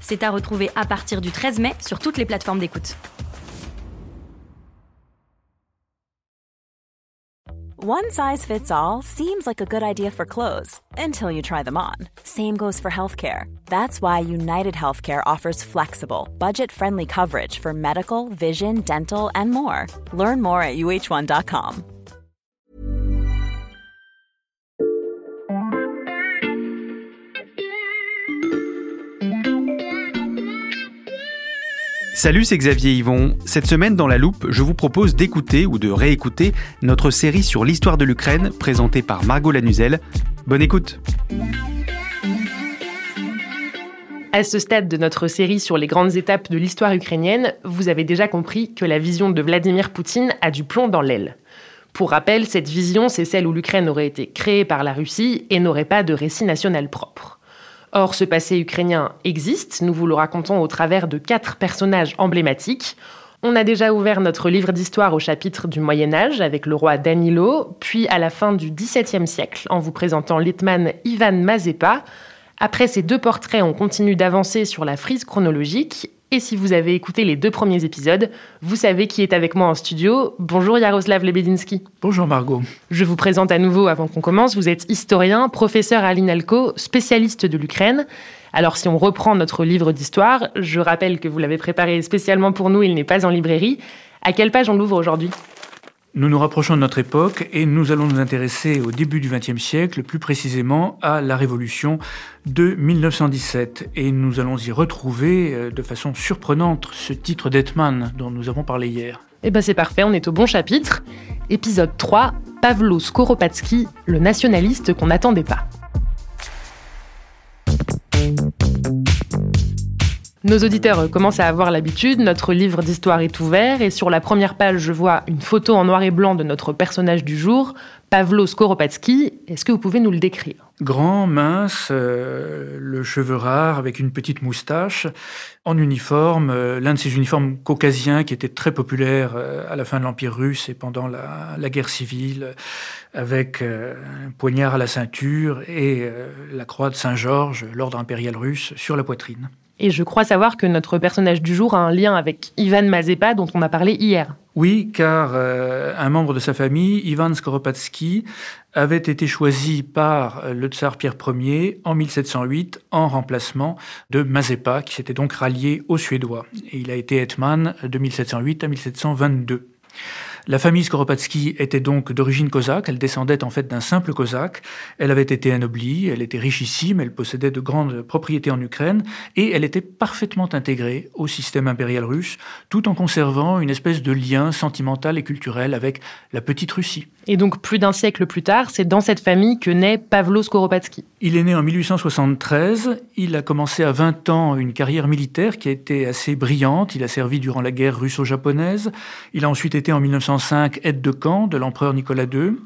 C'est à retrouver à partir du 13 mai sur toutes les plateformes d'écoute. One size fits all seems like a good idea for clothes until you try them on. Same goes for healthcare. That's why United Healthcare offers flexible, budget friendly coverage for medical, vision, dental, and more. Learn more at uh1.com. Salut, c'est Xavier Yvon. Cette semaine, dans la loupe, je vous propose d'écouter ou de réécouter notre série sur l'histoire de l'Ukraine présentée par Margot Lanuzel. Bonne écoute! À ce stade de notre série sur les grandes étapes de l'histoire ukrainienne, vous avez déjà compris que la vision de Vladimir Poutine a du plomb dans l'aile. Pour rappel, cette vision, c'est celle où l'Ukraine aurait été créée par la Russie et n'aurait pas de récit national propre. Or, ce passé ukrainien existe, nous vous le racontons au travers de quatre personnages emblématiques. On a déjà ouvert notre livre d'histoire au chapitre du Moyen Âge avec le roi Danilo, puis à la fin du XVIIe siècle en vous présentant l'Hetman Ivan Mazepa. Après ces deux portraits, on continue d'avancer sur la frise chronologique et si vous avez écouté les deux premiers épisodes, vous savez qui est avec moi en studio. Bonjour Yaroslav Lebedinsky. Bonjour Margot. Je vous présente à nouveau avant qu'on commence. Vous êtes historien, professeur à l'INALCO, spécialiste de l'Ukraine. Alors si on reprend notre livre d'histoire, je rappelle que vous l'avez préparé spécialement pour nous, il n'est pas en librairie. À quelle page on l'ouvre aujourd'hui? Nous nous rapprochons de notre époque et nous allons nous intéresser au début du XXe siècle, plus précisément à la Révolution de 1917. Et nous allons y retrouver euh, de façon surprenante ce titre d'Hetman dont nous avons parlé hier. Eh ben c'est parfait, on est au bon chapitre. Épisode 3, Pavlo Skoropadsky, le nationaliste qu'on n'attendait pas. Nos auditeurs commencent à avoir l'habitude, notre livre d'histoire est ouvert et sur la première page, je vois une photo en noir et blanc de notre personnage du jour, Pavlo Skoropadsky. Est-ce que vous pouvez nous le décrire? Grand, mince, euh, le cheveu rare avec une petite moustache, en uniforme, euh, l'un de ces uniformes caucasiens qui étaient très populaires euh, à la fin de l'Empire russe et pendant la guerre civile, avec un poignard à la ceinture et la croix de Saint-Georges, l'ordre impérial russe, sur la poitrine. Et je crois savoir que notre personnage du jour a un lien avec Ivan Mazepa dont on a parlé hier. Oui, car euh, un membre de sa famille, Ivan Skoropadsky, avait été choisi par le tsar Pierre Ier en 1708 en remplacement de Mazepa, qui s'était donc rallié aux Suédois. Et il a été hetman de 1708 à 1722. La famille Skoropadsky était donc d'origine cosaque, elle descendait en fait d'un simple cosaque, elle avait été anoblie, elle était richissime, elle possédait de grandes propriétés en Ukraine, et elle était parfaitement intégrée au système impérial russe, tout en conservant une espèce de lien sentimental et culturel avec la petite Russie. Et donc plus d'un siècle plus tard, c'est dans cette famille que naît Pavlo Skoropadsky. Il est né en 1873, il a commencé à 20 ans une carrière militaire qui a été assez brillante, il a servi durant la guerre russo-japonaise, il a ensuite été en 1900 1905 aide de camp de l'empereur Nicolas II.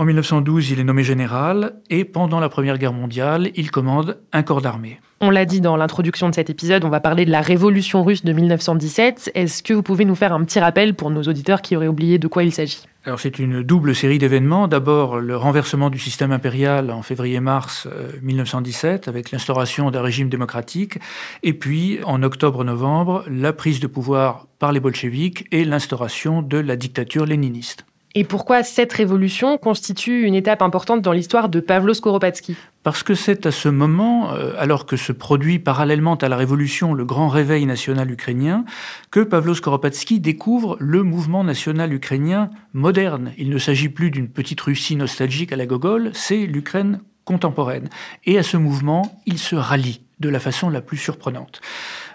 En 1912, il est nommé général et pendant la Première Guerre mondiale, il commande un corps d'armée. On l'a dit dans l'introduction de cet épisode, on va parler de la révolution russe de 1917. Est-ce que vous pouvez nous faire un petit rappel pour nos auditeurs qui auraient oublié de quoi il s'agit? Alors c'est une double série d'événements. D'abord le renversement du système impérial en février-mars 1917 euh, avec l'instauration d'un régime démocratique et puis en octobre-novembre la prise de pouvoir par les bolcheviks et l'instauration de la dictature léniniste. Et pourquoi cette révolution constitue une étape importante dans l'histoire de Pavlo Skoropadsky? Parce que c'est à ce moment, euh, alors que se produit parallèlement à la révolution le grand réveil national ukrainien, que Pavlo Skoropadsky découvre le mouvement national ukrainien moderne. Il ne s'agit plus d'une petite Russie nostalgique à la Gogol, c'est l'Ukraine contemporaine. Et à ce mouvement, il se rallie de la façon la plus surprenante.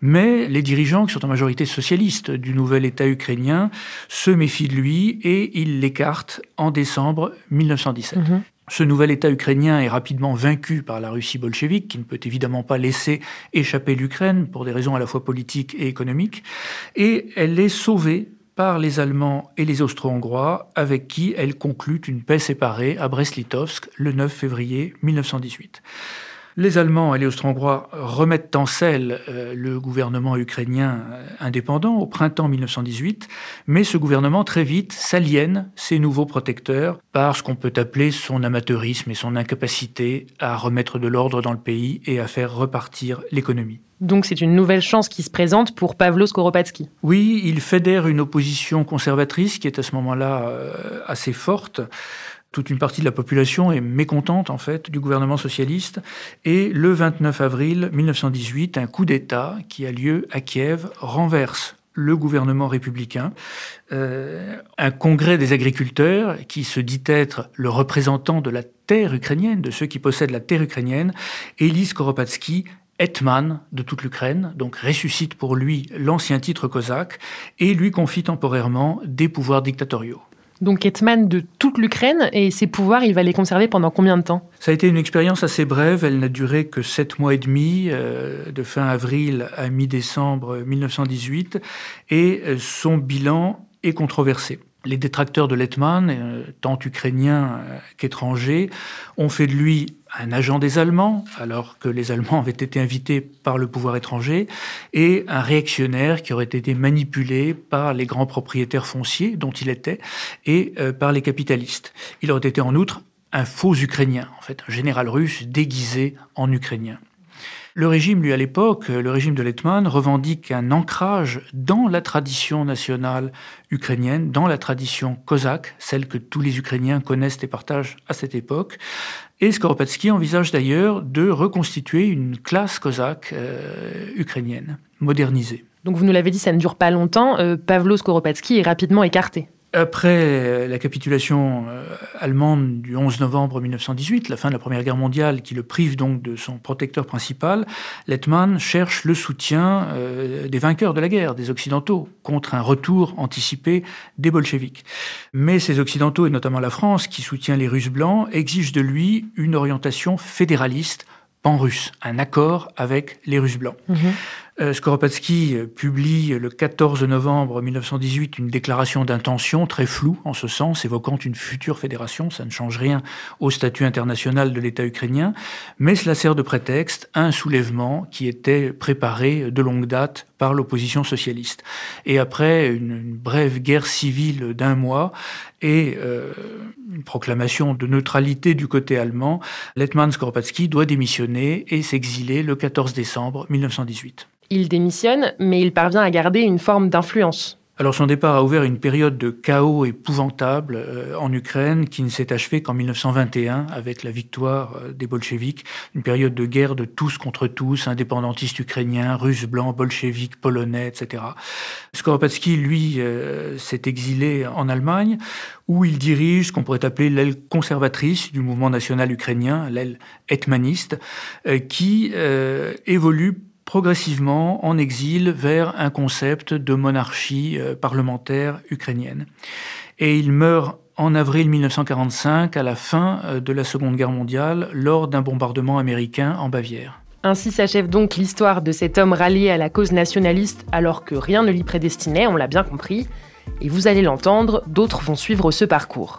Mais les dirigeants, qui sont en majorité socialistes du nouvel État ukrainien, se méfient de lui et ils l'écartent en décembre 1917. Mhm. Ce nouvel État ukrainien est rapidement vaincu par la Russie bolchevique, qui ne peut évidemment pas laisser échapper l'Ukraine pour des raisons à la fois politiques et économiques, et elle est sauvée par les Allemands et les Austro-Hongrois, avec qui elle conclut une paix séparée à Brest-Litovsk le 9 février 1918. Les Allemands et les Austro-Hongrois remettent en selle euh, le gouvernement ukrainien euh, indépendant au printemps 1918, mais ce gouvernement très vite s'aliène ses nouveaux protecteurs par ce qu'on peut appeler son amateurisme et son incapacité à remettre de l'ordre dans le pays et à faire repartir l'économie. Donc c'est une nouvelle chance qui se présente pour Pavlo Skoropadsky. Oui, il fédère une opposition conservatrice qui est à ce moment-là euh, assez forte toute une partie de la population est mécontente en fait du gouvernement socialiste. Et le 29 avril 1918, un coup d'État qui a lieu à Kiev renverse le gouvernement républicain. Euh, un congrès des agriculteurs qui se dit être le représentant de la terre ukrainienne, de ceux qui possèdent la terre ukrainienne, élit Skoropadsky Hetman de toute l'Ukraine, donc ressuscite pour lui l'ancien titre cosaque et lui confie temporairement des pouvoirs dictatoriaux donc Hetman de toute l'Ukraine, et ses pouvoirs, il va les conserver pendant combien de temps? Ça a été une expérience assez brève, elle n'a duré que sept mois et demi, euh, de fin avril à mi-décembre 1918, et euh, son bilan est controversé. Les détracteurs de Letman, euh, tant ukrainiens qu'étrangers, ont fait de lui un agent des Allemands, alors que les Allemands avaient été invités par le pouvoir étranger, et un réactionnaire qui aurait été manipulé par les grands propriétaires fonciers dont il était, et euh, par les capitalistes. Il aurait été en outre un faux Ukrainien, en fait, un général russe déguisé en Ukrainien. Le régime, lui, à l'époque, le régime de Letman, revendique un ancrage dans la tradition nationale ukrainienne, dans la tradition cosaque, celle que tous les Ukrainiens connaissent et partagent à cette époque. Et Skoropadsky envisage d'ailleurs de reconstituer une classe cosaque euh, ukrainienne, modernisée. Donc vous nous l'avez dit, ça ne dure pas longtemps. Euh, Pavlo Skoropadsky est rapidement écarté. Après la capitulation euh, allemande du 11 novembre 1918, la fin de la Première Guerre mondiale, qui le prive donc de son protecteur principal, Lettmann cherche le soutien euh, des vainqueurs de la guerre, des Occidentaux, contre un retour anticipé des bolcheviks. Mais ces Occidentaux, et notamment la France, qui soutient les Russes blancs, exigent de lui une orientation fédéraliste pan-russe, un accord avec les Russes blancs. Mhm. Euh, Skoropadsky euh, publie le 14 novembre 1918 une déclaration d'intention très floue en ce sens, évoquant une future fédération. Ça ne change rien au statut international de l'État ukrainien, mais cela sert de prétexte à un soulèvement qui était préparé de longue date par l'opposition socialiste. Et après une, brève guerre civile d'un mois et euh, une proclamation de neutralité du côté allemand, Letman Skoropadsky doit démissionner et s'exiler le 14 décembre 1918. Il démissionne, mais il parvient à garder une forme d'influence. Alors son départ a ouvert une période de chaos épouvantable euh, en Ukraine qui ne s'est achevée qu'en 1921 avec la victoire euh, des bolcheviks, une période de guerre de tous contre tous, indépendantistes ukrainiens, russes blancs, bolcheviks, polonais, etc. Skoropadsky, lui, euh, s'est exilé en Allemagne où il dirige ce qu'on pourrait appeler l'aile conservatrice du mouvement national ukrainien, l'aile hetmaniste, qui évolue progressivement en exil vers un concept de monarchie euh, parlementaire ukrainienne. Et il meurt en avril 1945, à la fin euh, de la Seconde Guerre mondiale, lors d'un bombardement américain en Bavière. Ainsi s'achève donc l'histoire de cet homme rallié à la cause nationaliste alors que rien ne l'y prédestinait, on l'a bien compris. Et vous allez l'entendre, d'autres vont suivre ce parcours.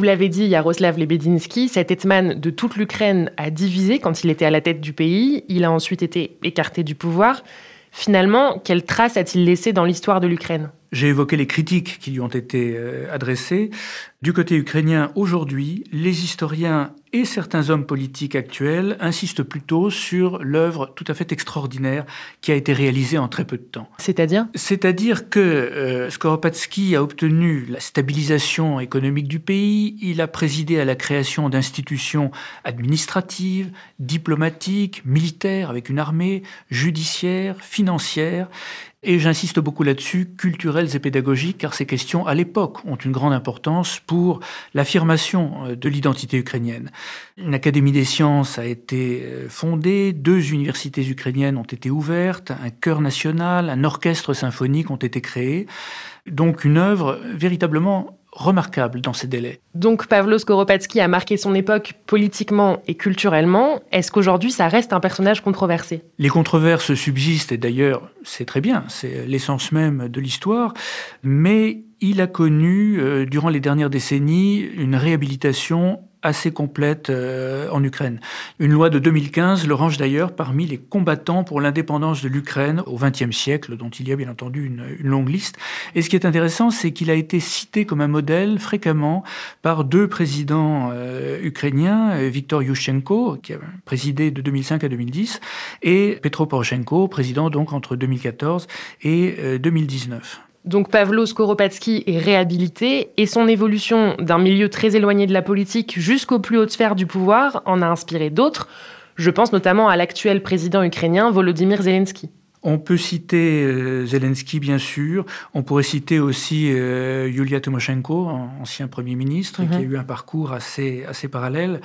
Vous l'avez dit, Yaroslav Lebedinsky, cet hetman de toute l'Ukraine a divisé quand il était à la tête du pays. Il a ensuite été écarté du pouvoir. Finalement, quelle trace a-t-il laissé dans l'histoire de l'Ukraine? J'ai évoqué les critiques qui lui ont été euh, adressées. Du côté ukrainien, aujourd'hui, les historiens et certains hommes politiques actuels insistent plutôt sur l'œuvre tout à fait extraordinaire qui a été réalisée en très peu de temps. C'est-à-dire? C'est-à-dire que euh, Skoropadsky a obtenu la stabilisation économique du pays, il a présidé à la création d'institutions administratives, diplomatiques, militaires avec une armée, judiciaire, financière, et j'insiste beaucoup là-dessus, culturelles et pédagogiques, car ces questions, à l'époque, ont une grande importance pour l'affirmation euh, de l'identité ukrainienne. Une académie des sciences a été euh, fondée, deux universités ukrainiennes ont été ouvertes, un chœur national, un orchestre symphonique ont été créés. Donc une œuvre véritablement remarquable dans ces délais. Donc Pavlo Skoropadsky a marqué son époque politiquement et culturellement. Est-ce qu'aujourd'hui ça reste un personnage controversé? Les controverses subsistent et d'ailleurs c'est très bien, c'est l'essence même de l'histoire, mais il a connu euh, durant les dernières décennies une réhabilitation assez complète euh, en Ukraine. Une loi de 2015 le range d'ailleurs parmi les combattants pour l'indépendance de l'Ukraine au XXe siècle, dont il y a bien entendu une, longue liste. Et ce qui est intéressant, c'est qu'il a été cité comme un modèle fréquemment par deux présidents euh, ukrainiens, euh, Viktor Yushchenko, qui a présidé de 2005 à 2010, et Petro Poroshenko, président donc entre 2014 et 2019. Donc Pavlo Skoropadsky est réhabilité et son évolution d'un milieu très éloigné de la politique jusqu'aux plus hautes sphères du pouvoir en a inspiré d'autres. Je pense notamment à l'actuel président ukrainien Volodymyr Zelensky. On peut citer euh, Zelensky, bien sûr. On pourrait citer aussi euh, Yulia Tymoshenko, ancien Premier ministre, qui a mhm. eu un parcours assez, assez parallèle.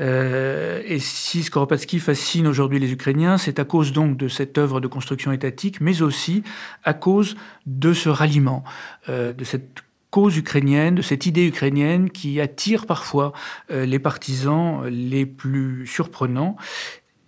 Euh, et si Skoropadsky fascine aujourd'hui les Ukrainiens, c'est à cause donc de cette œuvre de construction étatique, mais aussi à cause de ce ralliement, de cette cause ukrainienne, de cette idée ukrainienne qui attire parfois les partisans les plus surprenants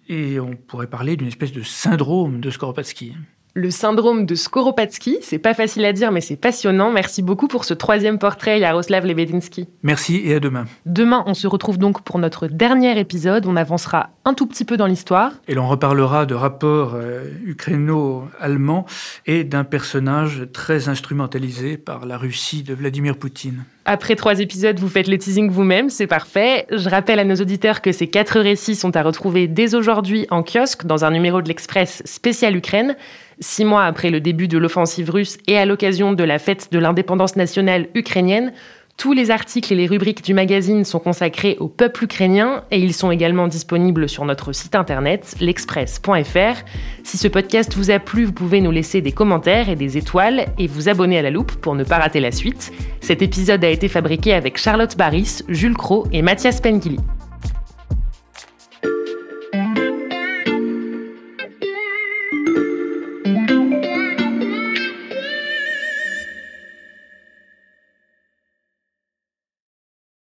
et on pourrait parler d'une espèce de syndrome de Skoropadsky le syndrome de Skoropadsky. C'est pas facile à dire, mais c'est passionnant. Merci beaucoup pour ce troisième portrait, Yaroslav Lebedinsky. Merci et à demain. Demain, on se retrouve donc pour notre dernier épisode. On avancera un tout petit peu dans l'histoire. Et l'on reparlera de rapports euh, ukraino-allemands et d'un personnage très instrumentalisé par la Russie de Vladimir Poutine. Après trois épisodes, vous faites le teasing vous-même, c'est parfait. Je rappelle à nos auditeurs que ces quatre récits sont à retrouver dès aujourd'hui en kiosque dans un numéro de l'Express spécial Ukraine. Six mois après le début de l'offensive russe et à l'occasion de la fête de l'indépendance nationale ukrainienne, tous les articles et les rubriques du magazine sont consacrés au peuple ukrainien et ils sont également disponibles sur notre site internet l'express.fr. Si ce podcast vous a plu, vous pouvez nous laisser des commentaires et des étoiles et vous abonner à la loupe pour ne pas rater la suite. Cet épisode a été fabriqué avec Charlotte Baris, Jules Cro et Mathias Pengili.